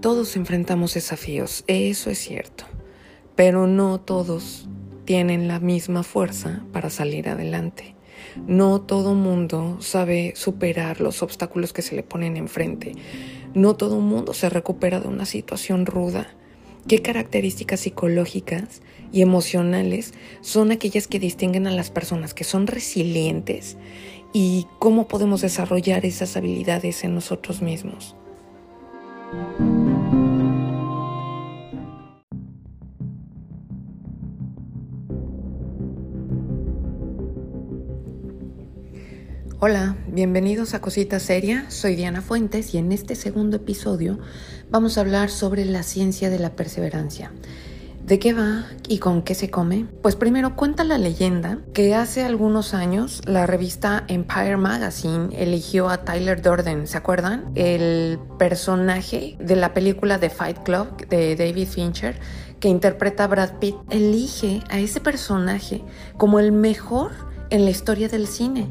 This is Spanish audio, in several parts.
Todos enfrentamos desafíos, eso es cierto, pero no todos tienen la misma fuerza para salir adelante. No todo mundo sabe superar los obstáculos que se le ponen enfrente. No todo mundo se recupera de una situación ruda. ¿Qué características psicológicas y emocionales son aquellas que distinguen a las personas que son resilientes y cómo podemos desarrollar esas habilidades en nosotros mismos? Hola, bienvenidos a Cosita Seria, soy Diana Fuentes y en este segundo episodio vamos a hablar sobre la ciencia de la perseverancia. ¿De qué va y con qué se come? Pues primero cuenta la leyenda que hace algunos años la revista Empire Magazine eligió a Tyler Durden, ¿se acuerdan? El personaje de la película The Fight Club de David Fincher que interpreta a Brad Pitt, elige a ese personaje como el mejor en la historia del cine.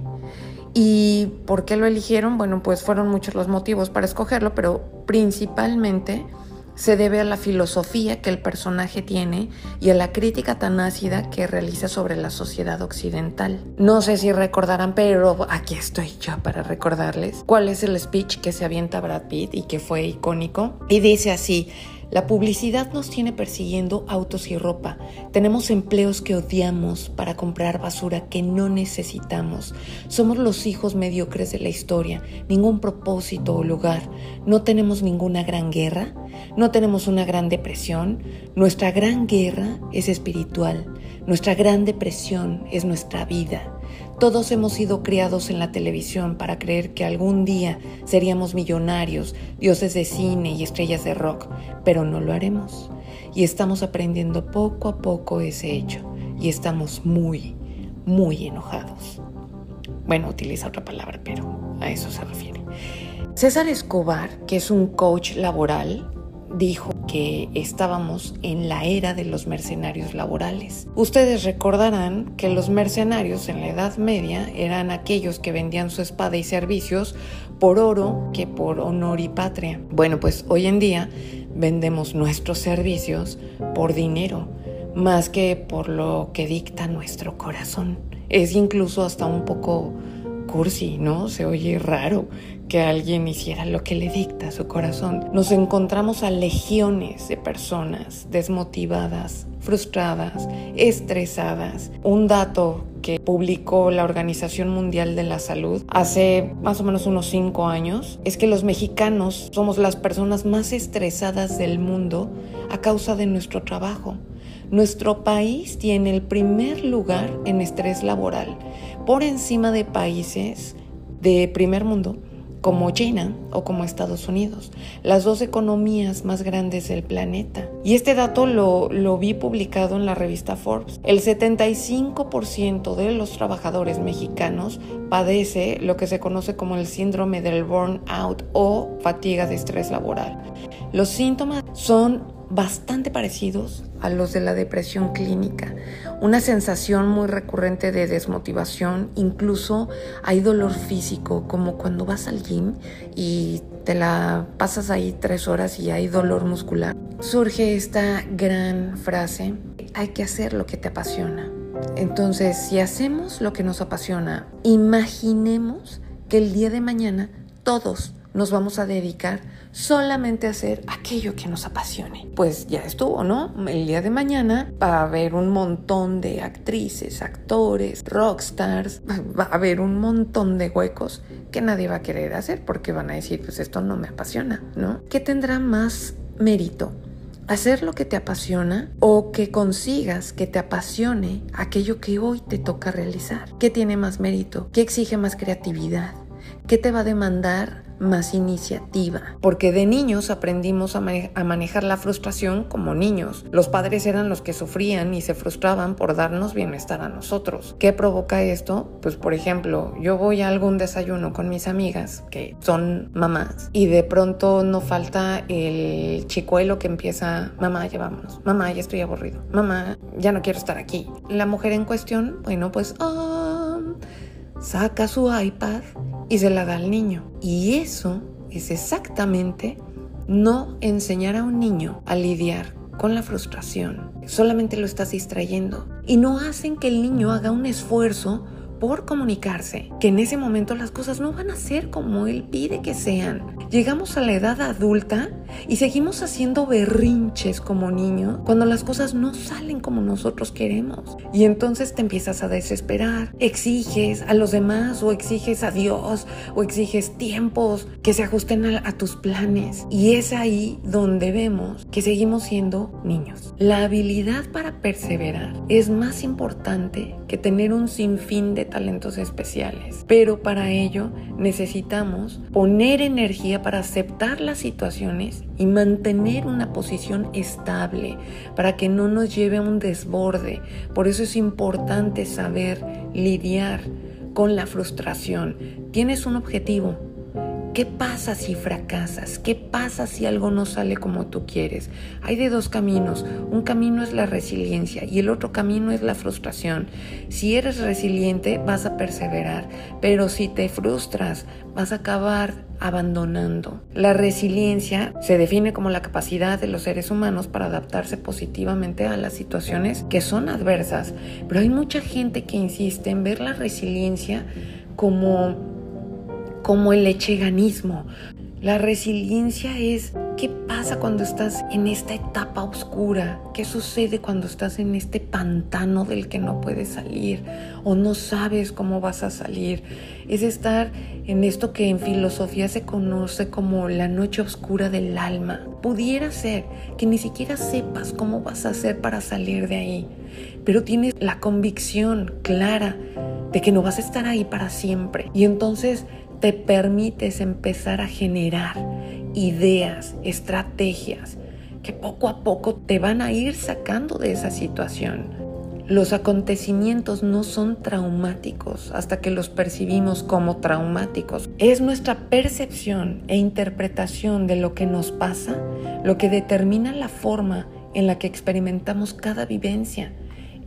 ¿Y por qué lo eligieron? Bueno, pues fueron muchos los motivos para escogerlo, pero principalmente se debe a la filosofía que el personaje tiene y a la crítica tan ácida que realiza sobre la sociedad occidental. No sé si recordarán, pero aquí estoy yo para recordarles cuál es el speech que se avienta Brad Pitt y que fue icónico. Y dice así, la publicidad nos tiene persiguiendo autos y ropa. Tenemos empleos que odiamos para comprar basura que no necesitamos. Somos los hijos mediocres de la historia, ningún propósito o lugar. No tenemos ninguna gran guerra, no tenemos una gran depresión. Nuestra gran guerra es espiritual. Nuestra gran depresión es nuestra vida. Todos hemos sido criados en la televisión para creer que algún día seríamos millonarios, dioses de cine y estrellas de rock, pero no lo haremos. Y estamos aprendiendo poco a poco ese hecho y estamos muy, muy enojados. Bueno, utiliza otra palabra, pero a eso se refiere. César Escobar, que es un coach laboral, dijo que estábamos en la era de los mercenarios laborales. Ustedes recordarán que los mercenarios en la Edad Media eran aquellos que vendían su espada y servicios por oro que por honor y patria. Bueno, pues hoy en día vendemos nuestros servicios por dinero, más que por lo que dicta nuestro corazón. Es incluso hasta un poco cursi, ¿no? Se oye raro que alguien hiciera lo que le dicta su corazón. Nos encontramos a legiones de personas desmotivadas, frustradas, estresadas. Un dato que publicó la Organización Mundial de la Salud hace más o menos unos cinco años es que los mexicanos somos las personas más estresadas del mundo a causa de nuestro trabajo. Nuestro país tiene el primer lugar en estrés laboral por encima de países de primer mundo como China o como Estados Unidos, las dos economías más grandes del planeta. Y este dato lo, lo vi publicado en la revista Forbes. El 75% de los trabajadores mexicanos padece lo que se conoce como el síndrome del burnout o fatiga de estrés laboral. Los síntomas son bastante parecidos a los de la depresión clínica. Una sensación muy recurrente de desmotivación, incluso hay dolor físico, como cuando vas al gym y te la pasas ahí tres horas y hay dolor muscular. Surge esta gran frase, hay que hacer lo que te apasiona. Entonces, si hacemos lo que nos apasiona, imaginemos que el día de mañana todos nos vamos a dedicar solamente hacer aquello que nos apasione. Pues ya estuvo, ¿no? El día de mañana va a haber un montón de actrices, actores, rockstars, va a haber un montón de huecos que nadie va a querer hacer porque van a decir, pues esto no me apasiona, ¿no? ¿Qué tendrá más mérito? hacer lo que te apasiona o que consigas que te apasione aquello que hoy te toca realizar. ¿Qué tiene más mérito? ¿Qué exige más creatividad? ¿Qué te va a demandar más iniciativa, porque de niños aprendimos a, manejar la frustración como niños. Los padres eran los que sufrían y se frustraban por darnos bienestar a nosotros. ¿Qué provoca esto? Pues por ejemplo, yo voy a algún desayuno con mis amigas que son mamás y de pronto no falta el chicuelo que empieza, mamá, ya vámonos, mamá, ya estoy aburrido, mamá, ya no quiero estar aquí. La mujer en cuestión, bueno, pues... Ah, saca su iPad y se la da al niño. Y eso es exactamente No enseñar a un niño a lidiar con la frustración. Solamente lo estás distrayendo y no hacen que el niño haga un esfuerzo por comunicarse, que en ese momento las cosas no van a ser como él pide que sean. Llegamos a la edad adulta y seguimos haciendo berrinches como niños cuando las cosas no salen como nosotros queremos. Y entonces te empiezas a desesperar, exiges a los demás o exiges a Dios o exiges tiempos que se ajusten a, tus planes. Y es ahí donde vemos que seguimos siendo niños. La habilidad para perseverar es más importante que tener un sinfín de talentos especiales. Pero para ello necesitamos poner energía para aceptar las situaciones y mantener una posición estable para que no nos lleve a un desborde. Por eso es importante saber lidiar con la frustración. Tienes un objetivo, ¿Qué pasa si fracasas? ¿Qué pasa si algo no sale como tú quieres? Hay de dos caminos. Un camino es la resiliencia y el otro camino es la frustración. Si eres resiliente vas a perseverar, pero si te frustras vas a acabar abandonando. La resiliencia se define como la capacidad de los seres humanos para adaptarse positivamente a las situaciones que son adversas, pero hay mucha gente que insiste en ver la resiliencia como como el lecheganismo. La resiliencia es qué pasa cuando estás en esta etapa oscura, qué sucede cuando estás en este pantano del que no puedes salir o no sabes cómo vas a salir. Es estar en esto que en filosofía se conoce como la noche oscura del alma. Pudiera ser que ni siquiera sepas cómo vas a hacer para salir de ahí, pero tienes la convicción clara de que no vas a estar ahí para siempre. Y entonces te permites empezar a generar ideas, estrategias que poco a poco te van a ir sacando de esa situación. Los acontecimientos no son traumáticos hasta que los percibimos como traumáticos. Es nuestra percepción e interpretación de lo que nos pasa lo que determina la forma en la que experimentamos cada vivencia.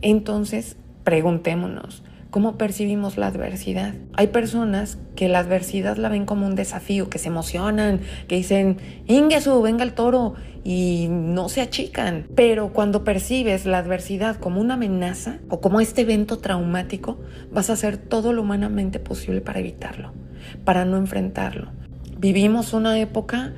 Entonces, preguntémonos, ¿Cómo percibimos la adversidad? Hay personas que la adversidad la ven como un desafío, que se emocionan, que dicen, Ingesu, venga el toro, y no se achican. Pero cuando percibes la adversidad como una amenaza o como este evento traumático, vas a hacer todo lo humanamente posible para evitarlo, para no enfrentarlo. Vivimos una época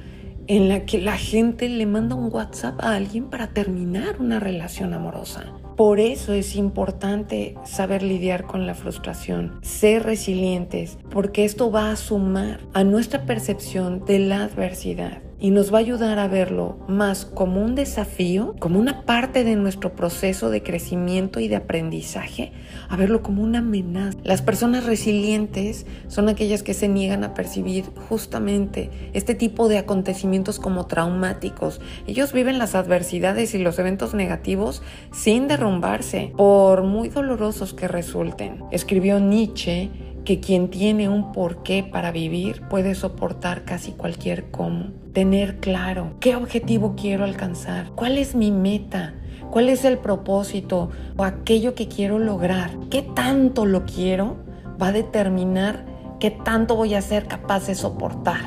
en la que la gente le manda un WhatsApp a alguien para terminar una relación amorosa. Por eso es importante saber lidiar con la frustración, ser resilientes, porque esto va a sumar a nuestra percepción de la adversidad y nos va a ayudar a verlo más como un desafío, como una parte de nuestro proceso de crecimiento y de aprendizaje, a verlo como una amenaza. Las personas resilientes son aquellas que se niegan a percibir justamente este tipo de acontecimientos como traumáticos. Ellos viven las adversidades y los eventos negativos sin derrumbarse, por muy dolorosos que resulten. Escribió Nietzsche que quien tiene un porqué para vivir puede soportar casi cualquier cómo. Tener claro qué objetivo quiero alcanzar, cuál es mi meta, cuál es el propósito o aquello que quiero lograr, qué tanto lo quiero, va a determinar qué tanto voy a ser capaz de soportar.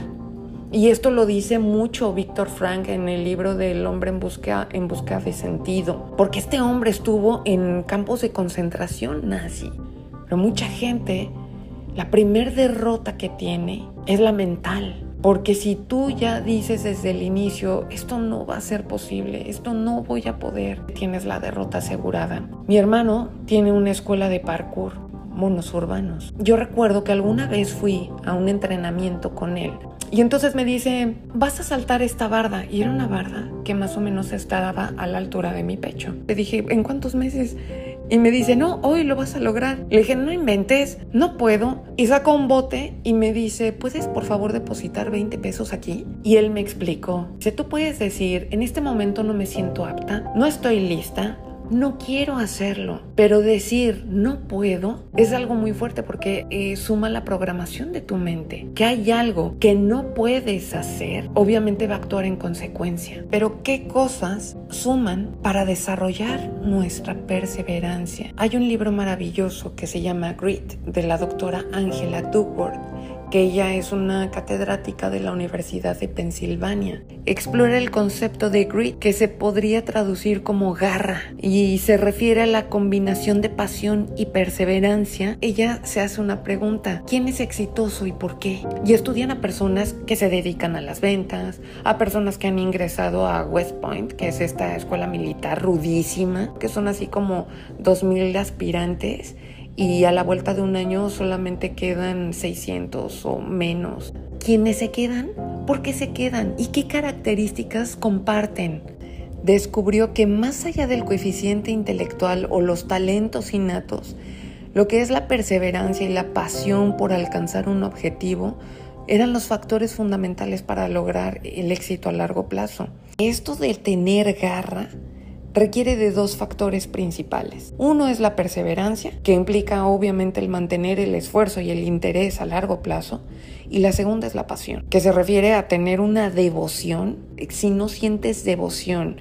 Y esto lo dice mucho Víctor Frank en el libro del hombre en busca, en busca de sentido, porque este hombre estuvo en campos de concentración nazi, pero mucha gente la primer derrota que tiene es la mental. Porque si tú ya dices desde el inicio, esto no va a ser posible, esto no voy a poder, tienes la derrota asegurada. Mi hermano tiene una escuela de parkour, monos urbanos. Yo recuerdo que alguna vez fui a un entrenamiento con él y entonces me dice, vas a saltar esta barda. Y era una barda que más o menos estaba a la altura de mi pecho. Le dije, ¿en cuántos meses? Y me dice, no, hoy lo vas a lograr. Le dije, no inventes, no puedo. Y saco un bote y me dice, ¿puedes por favor depositar 20 pesos aquí? Y él me explicó, si tú puedes decir, en este momento no me siento apta, no estoy lista, no quiero hacerlo, pero decir no puedo es algo muy fuerte porque eh, suma la programación de tu mente. Que hay algo que no puedes hacer, obviamente va a actuar en consecuencia. Pero ¿qué cosas suman para desarrollar nuestra perseverancia? Hay un libro maravilloso que se llama Grit de la doctora Angela Duckworth que ella es una catedrática de la Universidad de Pensilvania. Explora el concepto de grit, que se podría traducir como garra, y se refiere a la combinación de pasión y perseverancia. Ella se hace una pregunta, ¿quién es exitoso y por qué? Y estudian a personas que se dedican a las ventas, a personas que han ingresado a West Point, que es esta escuela militar rudísima, que son así como 2.000 aspirantes y a la vuelta de un año solamente quedan 600 o menos. ¿Quiénes se quedan? ¿Por qué se quedan? ¿Y qué características comparten? Descubrió que más allá del coeficiente intelectual o los talentos innatos, lo que es la perseverancia y la pasión por alcanzar un objetivo eran los factores fundamentales para lograr el éxito a largo plazo. Esto de tener garra requiere de dos factores principales. Uno es la perseverancia, que implica obviamente el mantener el esfuerzo y el interés a largo plazo, y la segunda es la pasión, que se refiere a tener una devoción. Si no sientes devoción,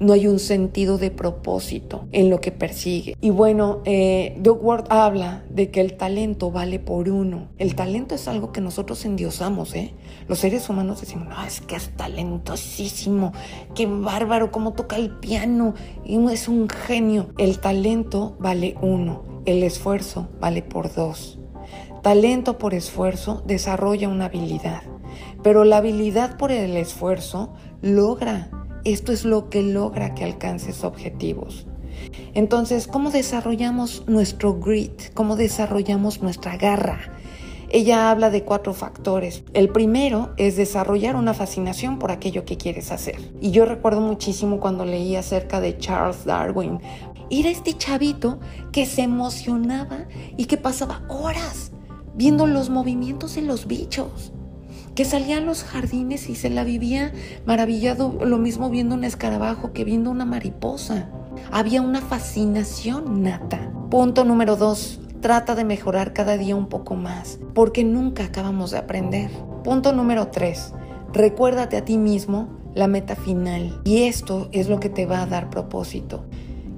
no hay un sentido de propósito en lo que persigue. Y bueno, eh, Ward habla de que el talento vale por uno. El talento es algo que nosotros endiosamos, ¿eh? Los seres humanos decimos, no, es que es talentosísimo, qué bárbaro, cómo toca el piano, y es un genio. El talento vale uno, el esfuerzo vale por dos. Talento por esfuerzo desarrolla una habilidad, pero la habilidad por el esfuerzo logra. Esto es lo que logra que alcances objetivos. Entonces, ¿cómo desarrollamos nuestro grit? ¿Cómo desarrollamos nuestra garra? Ella habla de cuatro factores. El primero es desarrollar una fascinación por aquello que quieres hacer. Y yo recuerdo muchísimo cuando leí acerca de Charles Darwin. Era este chavito que se emocionaba y que pasaba horas viendo los movimientos de los bichos, que salía a los jardines y se la vivía maravillado, lo mismo viendo un escarabajo que viendo una mariposa. Había una fascinación nata. Punto número dos, trata de mejorar cada día un poco más, porque nunca acabamos de aprender. Punto número tres, recuérdate a ti mismo la meta final. Y esto es lo que te va a dar propósito.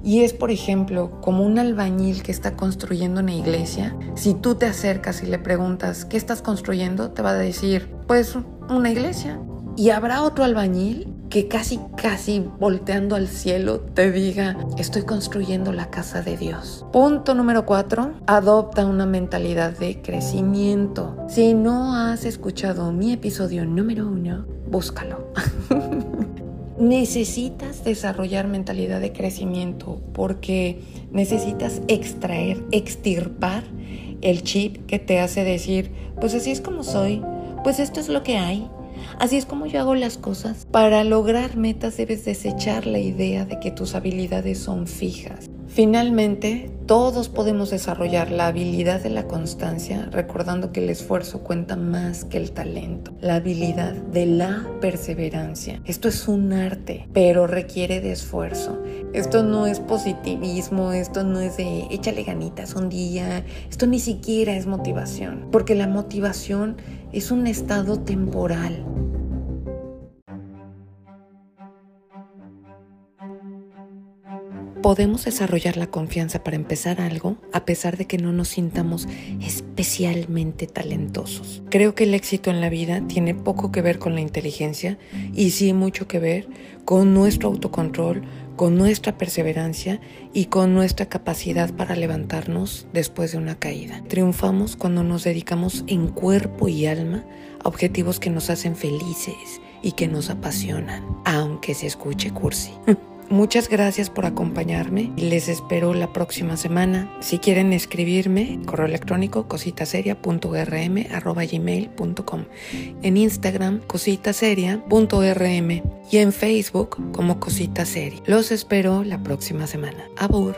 Y es, por ejemplo, como un albañil que está construyendo una iglesia. Si tú te acercas y le preguntas, ¿qué estás construyendo? Te va a decir, pues una iglesia. Y habrá otro albañil que casi, casi volteando al cielo te diga, estoy construyendo la casa de Dios. Punto número cuatro, adopta una mentalidad de crecimiento. Si no has escuchado mi episodio número uno, búscalo. necesitas desarrollar mentalidad de crecimiento porque necesitas extraer, extirpar el chip que te hace decir, pues así es como soy, pues esto es lo que hay, así es como yo hago las cosas. Para lograr metas debes desechar la idea de que tus habilidades son fijas. Finalmente, todos podemos desarrollar la habilidad de la constancia, recordando que el esfuerzo cuenta más que el talento. La habilidad de la perseverancia. Esto es un arte, pero requiere de esfuerzo. Esto no es positivismo, esto no es de échale ganitas un día, esto ni siquiera es motivación, porque la motivación es un estado temporal. Podemos desarrollar la confianza para empezar algo a pesar de que no nos sintamos especialmente talentosos. Creo que el éxito en la vida tiene poco que ver con la inteligencia y sí mucho que ver con nuestro autocontrol, con nuestra perseverancia y con nuestra capacidad para levantarnos después de una caída. Triunfamos cuando nos dedicamos en cuerpo y alma a objetivos que nos hacen felices y que nos apasionan, aunque se escuche cursi. Muchas gracias por acompañarme y les espero la próxima semana. Si quieren escribirme, correo electrónico cositaseria.rm.gmail.com En Instagram, cositaseria.rm y en Facebook como Cosita Seria. Los espero la próxima semana. Abur.